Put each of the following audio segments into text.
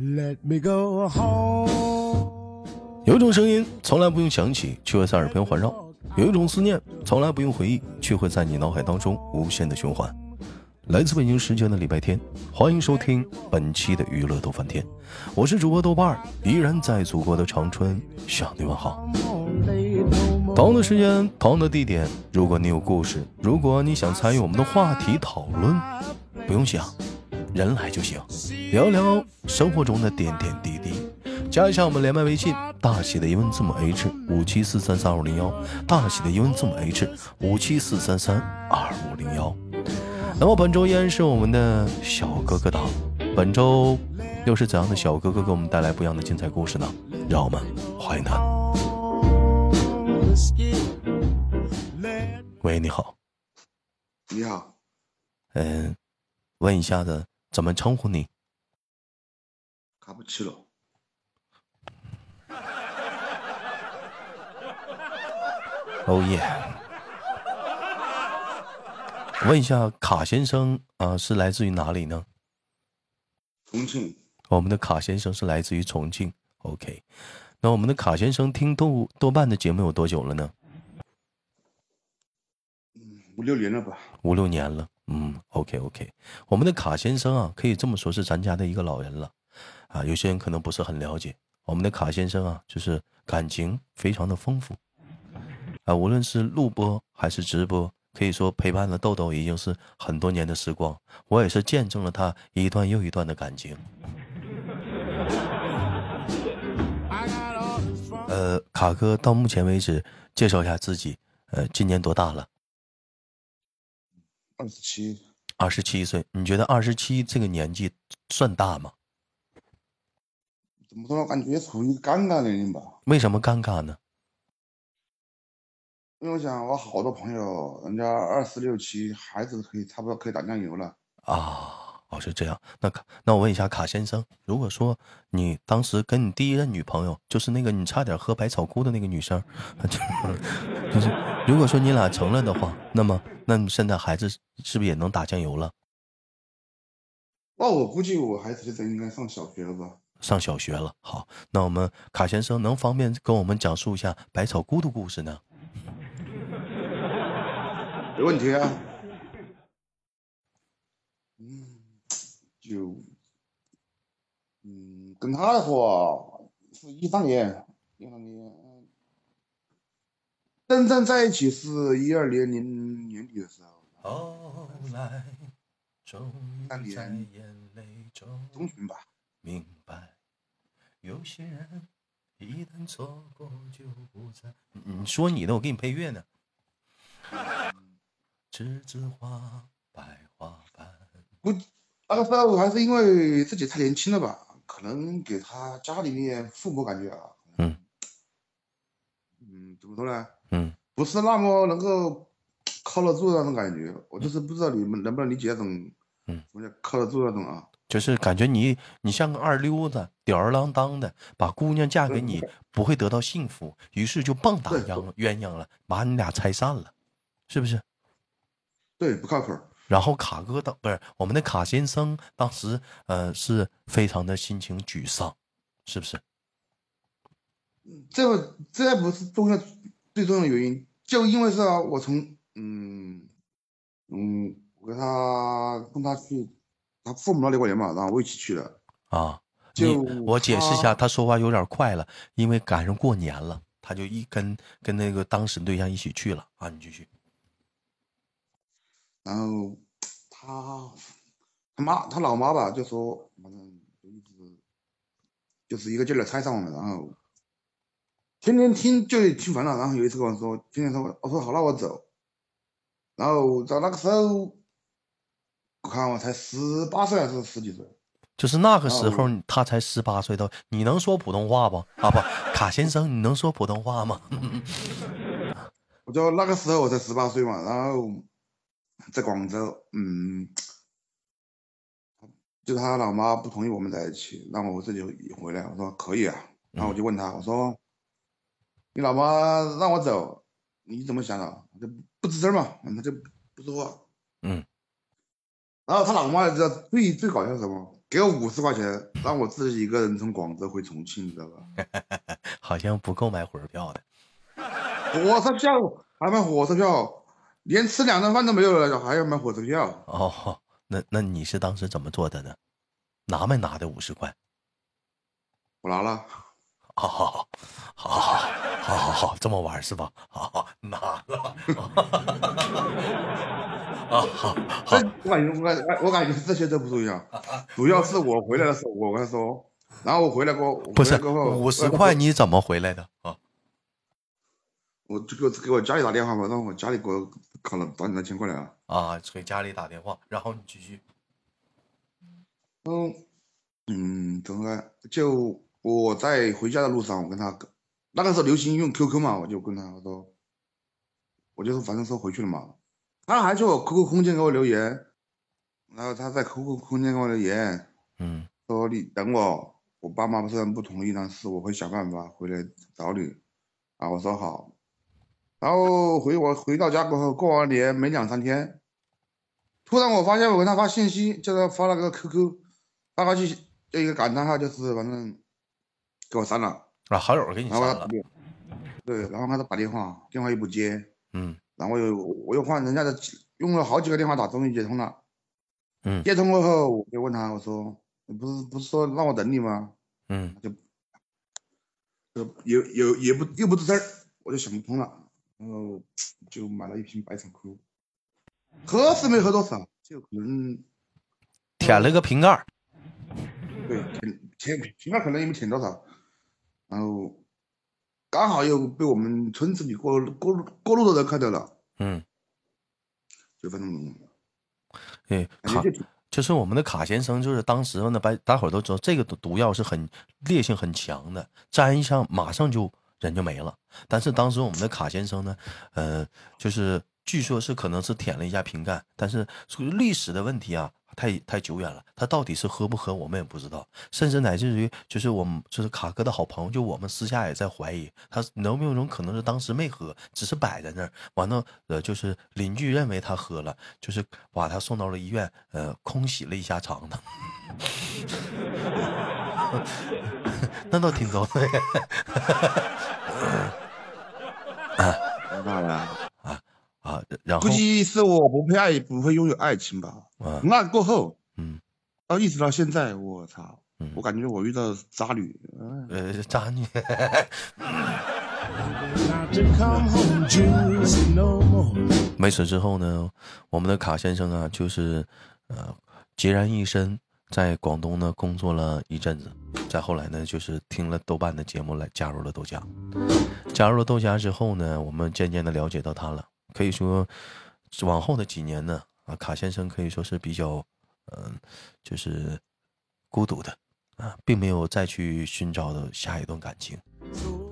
Let me go home。有一种声音从来不用响起，却会在耳边环绕；有一种思念从来不用回忆，却会在你脑海当中无限的循环。来自北京时间的礼拜天，欢迎收听本期的娱乐豆翻天，我是主播豆瓣儿，依然在祖国的长春向你问好。同样的时间，同样的地点，如果你有故事，如果你想参与我们的话题讨论，不用想，人来就行，聊聊生活中的点点滴滴。加一下我们连麦微信，大写的英文字母 H 五七四三三二五零幺，大写的英文字母 H 五七四三三二五零幺。那么本周依然是我们的小哥哥档，本周又是怎样的小哥哥给我们带来不一样的精彩故事呢？让我们欢迎他。喂，你好。你好。嗯，问一下子，怎么称呼你？卡布奇诺。哦耶！问一下，卡先生啊，是来自于哪里呢？重庆。我们的卡先生是来自于重庆。OK，那我们的卡先生听豆豆瓣的节目有多久了呢？嗯，五六年了吧。五六年了。嗯，OK OK，我们的卡先生啊，可以这么说，是咱家的一个老人了。啊，有些人可能不是很了解，我们的卡先生啊，就是感情非常的丰富。啊，无论是录播还是直播，可以说陪伴了豆豆已经是很多年的时光。我也是见证了他一段又一段的感情。呃，卡哥到目前为止，介绍一下自己。呃，今年多大了？二十七。二十七岁，你觉得二十七这个年纪算大吗？怎么说？感觉处于尴尬年龄吧。为什么尴尬呢？因为我想，我好多朋友，人家二十六七，孩子可以差不多可以打酱油了啊！哦，是这样。那卡，那我问一下卡先生，如果说你当时跟你第一任女朋友，就是那个你差点喝百草枯的那个女生，就是，如果说你俩成了的话，那么，那你现在孩子是不是也能打酱油了？那我估计我孩子现在应该上小学了吧？上小学了。好，那我们卡先生能方便跟我们讲述一下百草枯的故事呢？没问题啊，嗯，就，嗯，跟他的话是一三年，一三年，真正在一起是一二年年年底的时候。后来，终于在眼泪中中旬吧。明白，有些人一旦错过就不再。你说你的，我给你配乐呢。栀子花，白花瓣。不，那个时候还是因为自己太年轻了吧？可能给他家里面父母感觉啊，嗯，嗯，怎么说呢？嗯，不是那么能够靠得住那种感觉。我就是不知道你们能不能理解那种，嗯，什么叫靠得住那种啊？就是感觉你你像个二溜子，吊儿郎当的，把姑娘嫁给你不会得到幸福，于是就棒打鸳鸯鸳鸯了，把你俩拆散了，是不是？对，不靠谱。然后卡哥当不是我们的卡先生，当时呃是非常的心情沮丧，是不是？这个这不是重要最重要的原因，就因为是我从嗯嗯，我跟他跟他去他父母那里过年嘛，然后我一起去的啊。就我解释一下，他说话有点快了，因为赶上过年了，他就一跟跟那个当时对象一起去了啊。你继续。然后他他妈他老妈吧就说反正就一直就是一个劲儿的猜上我们，然后天天听就听烦了。然后有一次跟我说，天天说我说好那我走。然后在那个时候，我看我才十八岁还是十几岁？就是那个时候他才十八岁都，你能说普通话不？啊不，卡先生你能说普通话吗？我就那个时候我才十八岁嘛，然后。在广州，嗯，就他老妈不同意我们在一起，让我自己回来。我说可以啊，然后我就问他，我说你老妈让我走，你怎么想的？就不吱声嘛，他就不说话。嗯。然后他老妈知道最最搞笑什么？给我五十块钱，让我自己一个人从广州回重庆，你知道吧？好像不够买火车票的。火车票还买火车票，连吃两顿饭都没有了，还要买火车票？哦，那那你是当时怎么做的呢？拿没拿的五十块？我拿了。好好好，好好好这么玩是吧？好好拿了。啊好，好，我感觉我感我感觉这些都不重要，主要是我回来的时候，我跟他说，然后我回来过，不是过后五十块你怎么回来的啊？我就给我给我家里打电话嘛，让我家里给我卡了把你的钱过来啊。啊，给家里打电话，然后你继续。嗯嗯，怎么个就？我在回家的路上，我跟他那个时候流行用 QQ 嘛，我就跟他说，我就说反正说回去了嘛，他还去我 QQ 空间给我留言，然后他在 QQ 空间给我留言，嗯，说你等我，我爸妈虽然不同意，但是我会想办法回来找你，啊，我说好，然后回我回到家过后，过完年没两三天，突然我发现我跟他发信息，叫他发了个 QQ，发过去就一个感叹号，就是反正。给我删了啊，好友给你删了。对，然后他打电话，电话又不接，嗯，然后又我又换人家的，用了好几个电话打，终于接通了，嗯，接通过后我就问他，我说你，不是不是说让我等你吗？嗯，就，就有有也不又不吱声我就想不通了，然后就买了一瓶白场裤，喝是没喝多少，就可能舔了个瓶盖，对，舔舔瓶盖可能也没舔多少。然后刚好又被我们村子里过过过路的人看到了，嗯，就反正，哎，卡就是我们的卡先生，就是当时呢，白大伙都知道这个毒毒药是很烈性很强的，沾一下马上就人就没了。但是当时我们的卡先生呢，呃，就是据说是可能是舔了一下瓶盖，但是属于历史的问题啊。太太久远了，他到底是喝不喝，我们也不知道。甚至乃至于，就是我们就是卡哥的好朋友，就我们私下也在怀疑，他能不能种可能是当时没喝，只是摆在那儿。完了，呃，就是邻居认为他喝了，就是把他送到了医院，呃，空洗了一下肠子。那倒挺糟的。啊，咋了？啊啊，然后估计是我不配爱，不会拥有爱情吧。啊那过后，嗯，到一直到现在，我操，我感觉我遇到渣女，呃，渣女。没死之后呢，我们的卡先生啊，就是呃，孑然一身，在广东呢工作了一阵子，再后来呢，就是听了豆瓣的节目来加入了豆家。加入了豆家之后呢，我们渐渐的了解到他了，可以说，往后的几年呢。啊，卡先生可以说是比较，嗯，就是孤独的啊，并没有再去寻找的下一段感情，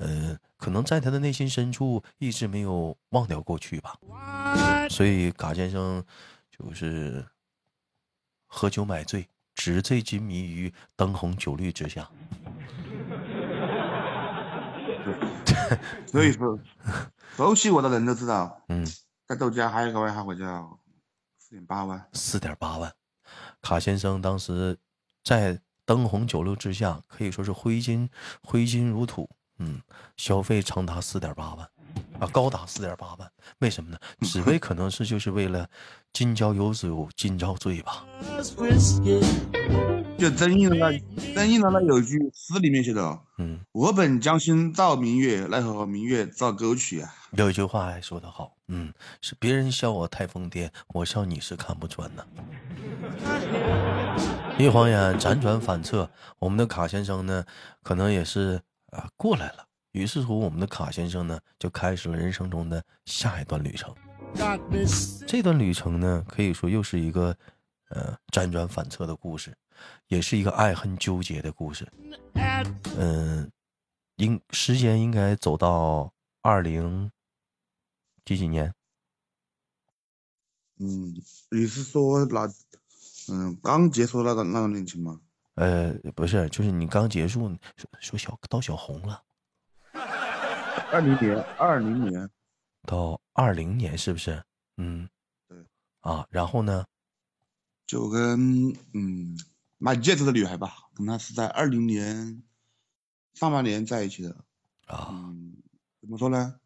嗯，可能在他的内心深处一直没有忘掉过去吧，所以卡先生就是喝酒买醉，纸醉金迷于灯红酒绿之下。所以说，熟悉我的人都知道，嗯，在豆家还有一个外号，我叫。四点八万，四点八万，卡先生当时在灯红酒绿之下，可以说是挥金挥金如土，嗯，消费长达四点八万，啊，高达四点八万，为什么呢？只为可能是就是为了今朝有酒今朝醉吧。就真应了那真应了那有句诗里面写的，嗯，我本将心照明月，奈何明月照沟渠啊。有一句话还说得好，嗯，是别人笑我太疯癫，我笑你是看不穿呐。一晃眼辗转反侧，我们的卡先生呢，可能也是啊过来了。于是乎，我们的卡先生呢，就开始了人生中的下一段旅程。这段旅程呢，可以说又是一个呃辗转反侧的故事，也是一个爱恨纠结的故事。嗯，应时间应该走到二零。几几年？嗯，你是说那，嗯，刚结束那个那个恋情吗？呃，不是，就是你刚结束，说说小到小红了。二零年，二零年，到二零年是不是？嗯，对。啊，然后呢？就跟嗯，买戒指的女孩吧，跟她是在二零年上半年在一起的。啊，嗯，怎么说呢？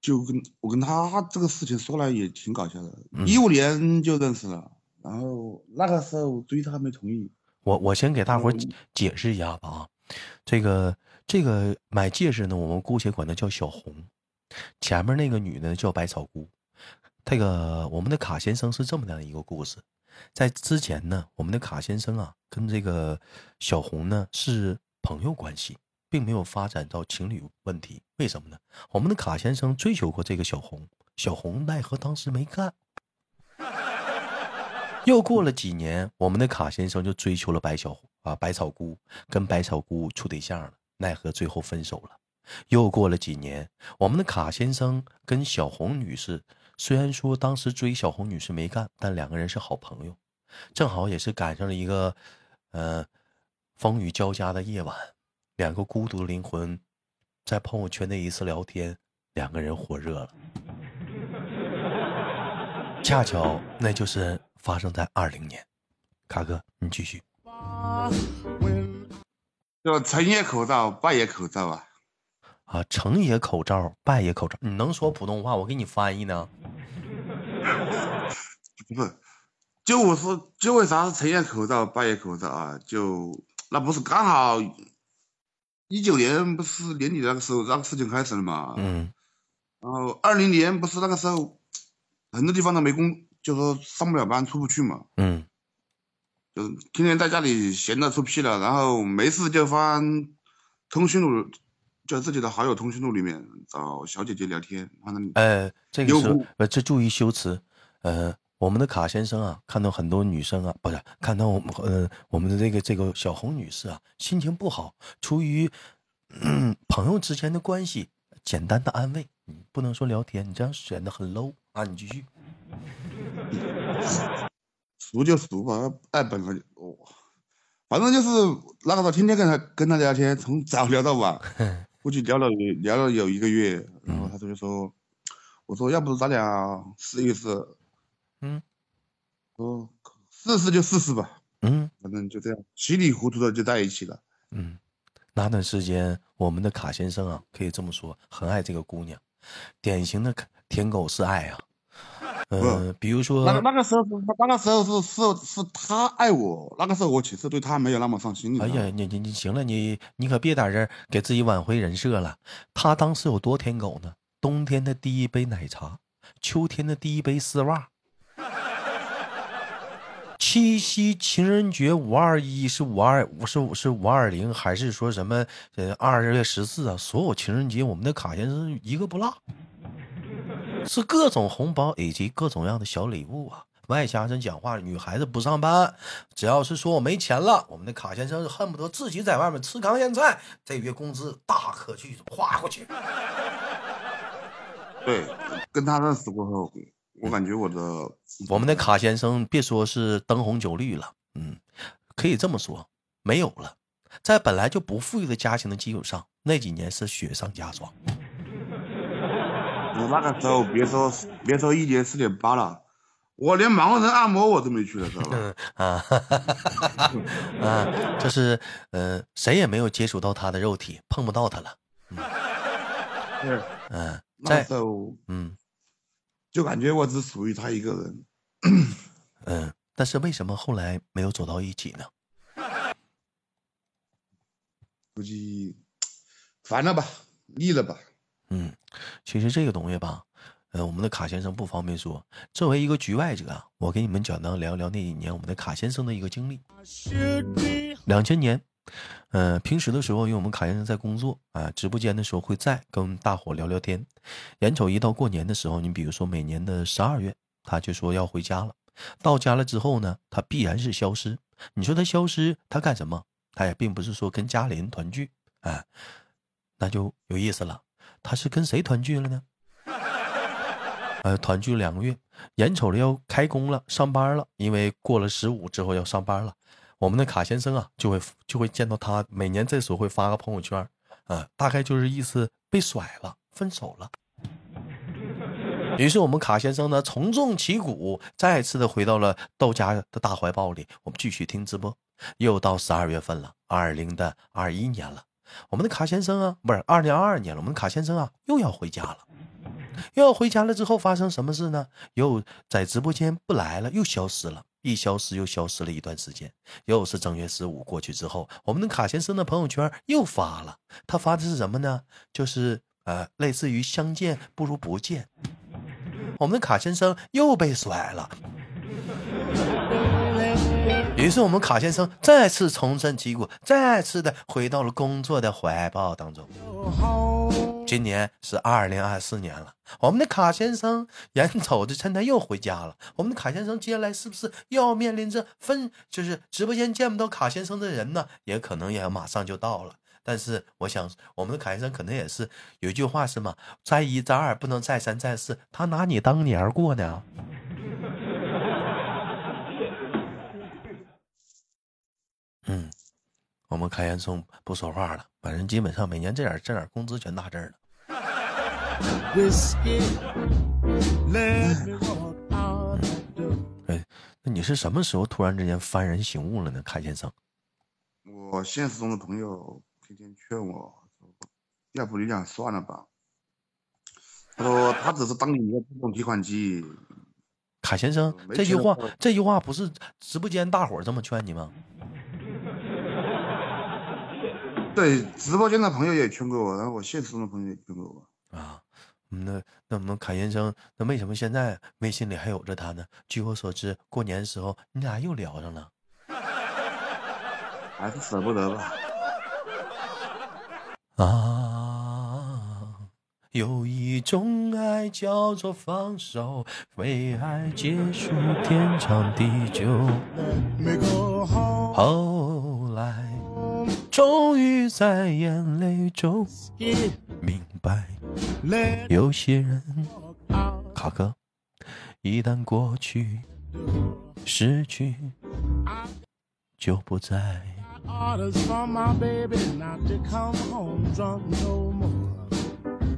就跟我跟她这个事情说来也挺搞笑的。嗯一五年就认识了，然后那个时候追他没同意。我我先给大伙解释一下吧啊，这个这个买戒指呢，我们姑且管它叫小红，前面那个女的叫百草姑。这个我们的卡先生是这么样的一个故事，在之前呢，我们的卡先生啊跟这个小红呢是朋友关系，并没有发展到情侣问题。为什么呢？我们的卡先生追求过这个小红，小红奈何当时没干。又过了几年，我们的卡先生就追求了白小啊百草姑，跟百草姑处对象了，奈何最后分手了。又过了几年，我们的卡先生跟小红女士，虽然说当时追小红女士没干，但两个人是好朋友，正好也是赶上了一个，呃，风雨交加的夜晚，两个孤独的灵魂，在朋友圈的一次聊天，两个人火热了。恰巧那就是发生在二零年，卡哥，你继续。就成也口罩，败也口罩啊。啊，成也口罩，败也口罩。你能说普通话，我给你翻译呢。不是，就我说，就为啥是成也口罩，败也口罩啊？就那不是刚好一九年不是年底那个时候，那个事情开始了嘛？嗯然后二零年不是那个时候，很多地方都没工，就说上不了班，出不去嘛，嗯就天天在家里闲的出屁了，然后没事就翻通讯录，就自己的好友通讯录里面找小姐姐聊天，呃，这个呃，这注意修辞。呃，我们的卡先生啊，看到很多女生啊，不是看到我们呃我们的这个这个小红女士啊，心情不好，出于嗯朋友之间的关系，简单的安慰，你不能说聊天，你这样显得很 low 啊。你继续。熟就熟吧，爱本来就哦，反正就是那个时候天天跟他跟他聊天，从早聊到晚，估计聊了聊了有一个月，然后他就说，我说要不咱俩试一试，嗯说试试就试试吧，嗯反正就这样稀里糊涂的就在一起了。嗯，那段时间，我们的卡先生啊，可以这么说，很爱这个姑娘，典型的舔狗是爱啊。呃，比如说那个那个时候是那个时候是是是他爱我，那个时候我其实对他没有那么上心。哎呀，你你你行了，你你可别在这儿给自己挽回人设了。他当时有多舔狗呢？冬天的第一杯奶茶，秋天的第一杯丝袜，七夕情人节五二一是五二五是是五二零还是说什么呃二月十四啊？所有情人节我们的卡先生一个不落，是各种红包以及各种样的小礼物啊。外加人讲话，女孩子不上班，只要是说我没钱了，我们的卡先生恨不得自己在外面吃糠咽菜，这月工资大可去花过去。对，跟他认识过后，我感觉我的我们的卡先生别说是灯红酒绿了，嗯，可以这么说，没有了。在本来就不富裕的家庭的基础上，那几年是雪上加霜。我那个时候别说别说一年四点八了，我连盲人按摩我都没去的时候吧？嗯 啊，哈哈哈哈啊，就是呃，谁也没有接触到他的肉体，碰不到他了。对，嗯，那在时候嗯就感觉我只属于他一个人。嗯，但是为什么后来没有走到一起呢？估计烦了吧，腻了吧。嗯，其实这个东西吧，呃，我们的卡先生不方便说。作为一个局外者啊，我给你们简单聊聊那一年我们的卡先生的一个经历。两千年，呃，平时的时候，因为我们卡先生在工作啊、直播间的时候会在跟大伙聊聊天。眼瞅一到过年的时候，你比如说每年的十二月，他就说要回家了。到家了之后呢，他必然是消失。你说他消失，他干什么？他也并不是说跟家里人团聚，哎，那就有意思了。他是跟谁团聚了呢？呃，团聚两个月，眼瞅着要开工了，上班了，因为过了十五之后要上班了。我们的卡先生啊，就会就会见到他，每年这时候会发个朋友圈，啊、大概就是意思被甩了，分手了。于是我们卡先生呢，重重旗鼓，再次的回到了豆家的大怀抱里。我们继续听直播。又到十二月份了，二零的二一年了。我们的卡先生啊，不是二零二二年了。我们卡先生啊，又要回家了。又要回家了之后，发生什么事呢？又在直播间不来了，又消失了。一消失又消失了一段时间。又是正月十五过去之后，我们的卡先生的朋友圈又发了。他发的是什么呢？就是呃，类似于相见不如不见。我们的卡先生又被甩了。于是我们卡先生再次重振旗鼓，再次的回到了工作的怀抱当中。今年是二零二四年了，我们的卡先生眼瞅着趁他又回家了，我们的卡先生接下来是不是要面临着分，就是直播间见不到卡先生的人呢？也可能也马上就到了。但是我想，我们的卡先生可能也是有一句话是吗？再一再二不能再三再四，他拿你当年过呢。嗯，我们开言松不说话了，反正基本上每年这点这点工资全打这儿了。哎，那你是什么时候突然之间幡然醒悟了呢，开先生？我现实中的朋友天天劝我，要不你俩算了吧。他说他只是当你一个自动提款机。卡先生，这句话这句话不是直播间大伙儿这么劝你吗？对，直播间的朋友也劝过我，然后我现实中的朋友也劝过我啊。那那我们侃先生，那为什么现在微信里还有着他呢？据我所知，过年的时候你俩又聊上了，还是舍不得吧？啊，有一种爱叫做放手，为爱结束天长地久。后来。终于在眼泪中明白，有些人，卡哥，一旦过去，失去就不再。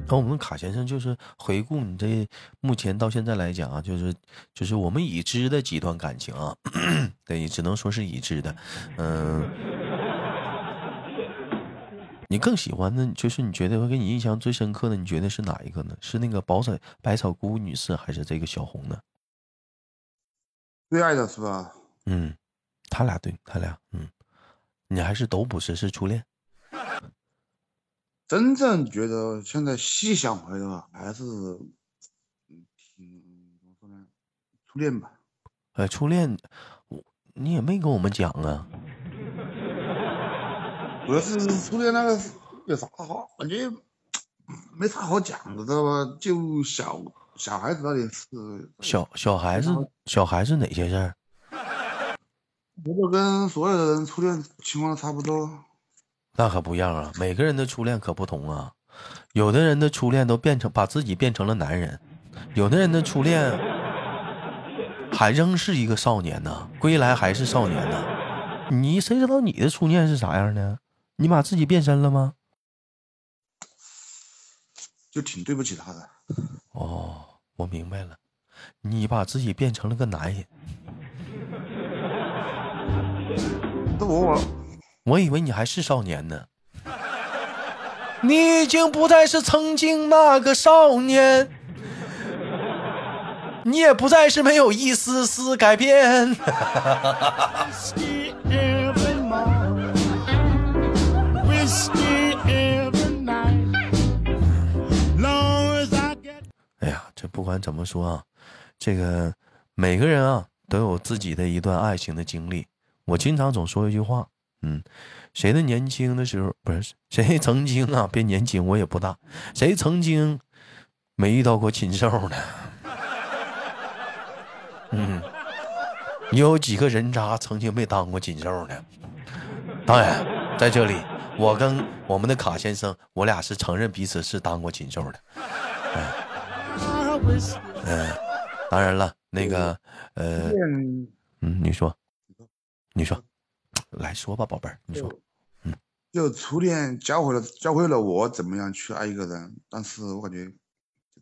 那我们卡先生就是回顾你这目前到现在来讲啊，就是就是我们已知的几段感情啊，对，只能说是已知的，嗯。你更喜欢的，就是你觉得会给你印象最深刻的，你觉得是哪一个呢？是那个宝彩百草姑女士，还是这个小红呢？最爱的是吧？嗯，他俩对，他俩，嗯，你还是都不是，是初恋。真正觉得现在细想回来，还是挺怎么说呢？初恋吧。哎，初恋，我你也没跟我们讲啊。主要是初恋那个有啥好，感觉没啥好讲的，知道吧？就小小孩子那点事。小小孩子，小孩子哪些事儿？不就跟所有的人初恋情况差不多？那可不一样啊！每个人的初恋可不同啊。有的人的初恋都变成把自己变成了男人，有的人的初恋还仍是一个少年呢。归来还是少年呢？你谁知道你的初恋是啥样的？你把自己变身了吗？就挺对不起他的。哦，我明白了，你把自己变成了个男人。那我我我以为你还是少年呢。你已经不再是曾经那个少年，你也不再是没有一丝丝改变。不管怎么说啊，这个每个人啊都有自己的一段爱情的经历。我经常总说一句话，嗯，谁的年轻的时候不是谁曾经啊？别年轻，我也不大。谁曾经没遇到过禽兽呢？嗯，你有几个人渣曾经没当过禽兽呢？当然，在这里。我跟我们的卡先生，我俩是承认彼此是当过禽兽的。嗯，当然了，那个，呃，嗯，你说，你说，来说吧，宝贝儿，你说，嗯，就初恋教会了教会了我怎么样去爱一个人，但是我感觉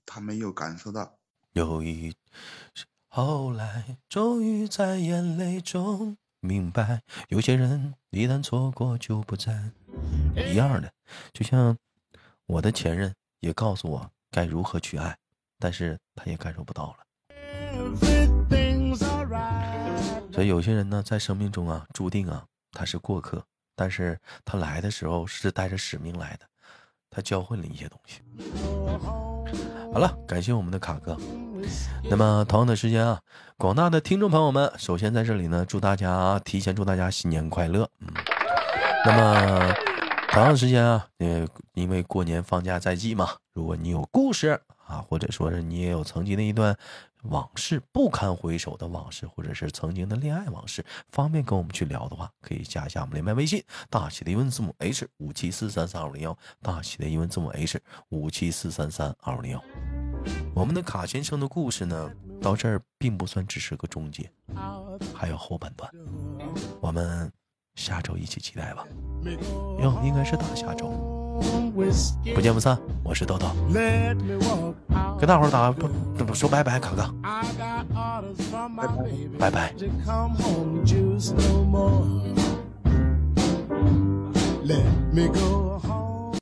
他没有感受到。有一后来，终于在眼泪中明白，有些人一旦错过就不再。一样的。就像我的前任也告诉我该如何去爱，但是他也感受不到了。所以有些人呢，在生命中啊，注定啊，他是过客，但是他来的时候是带着使命来的，他教会了一些东西。好了，感谢我们的卡哥。那么同样的时间啊，广大的听众朋友们，首先在这里呢，祝大家提前祝大家新年快乐。嗯，那么同样的时间啊，呃，因为过年放假在即嘛，如果你有故事啊，或者说是你也有曾经的一段往事不堪回首的往事，或者是曾经的恋爱往事，方便跟我们去聊的话，可以加一下我们连麦微信，大写的英文字母 H 五七四三三二五零幺，大写的英文字母 H 五七四三三二五零幺。我们的卡先生的故事呢，到这儿并不算只是个终结，还有后半段，我们下周一起期待吧。哟，应该是大下周，不见不散。我是豆豆，跟大伙儿打不说拜拜，卡卡，拜拜。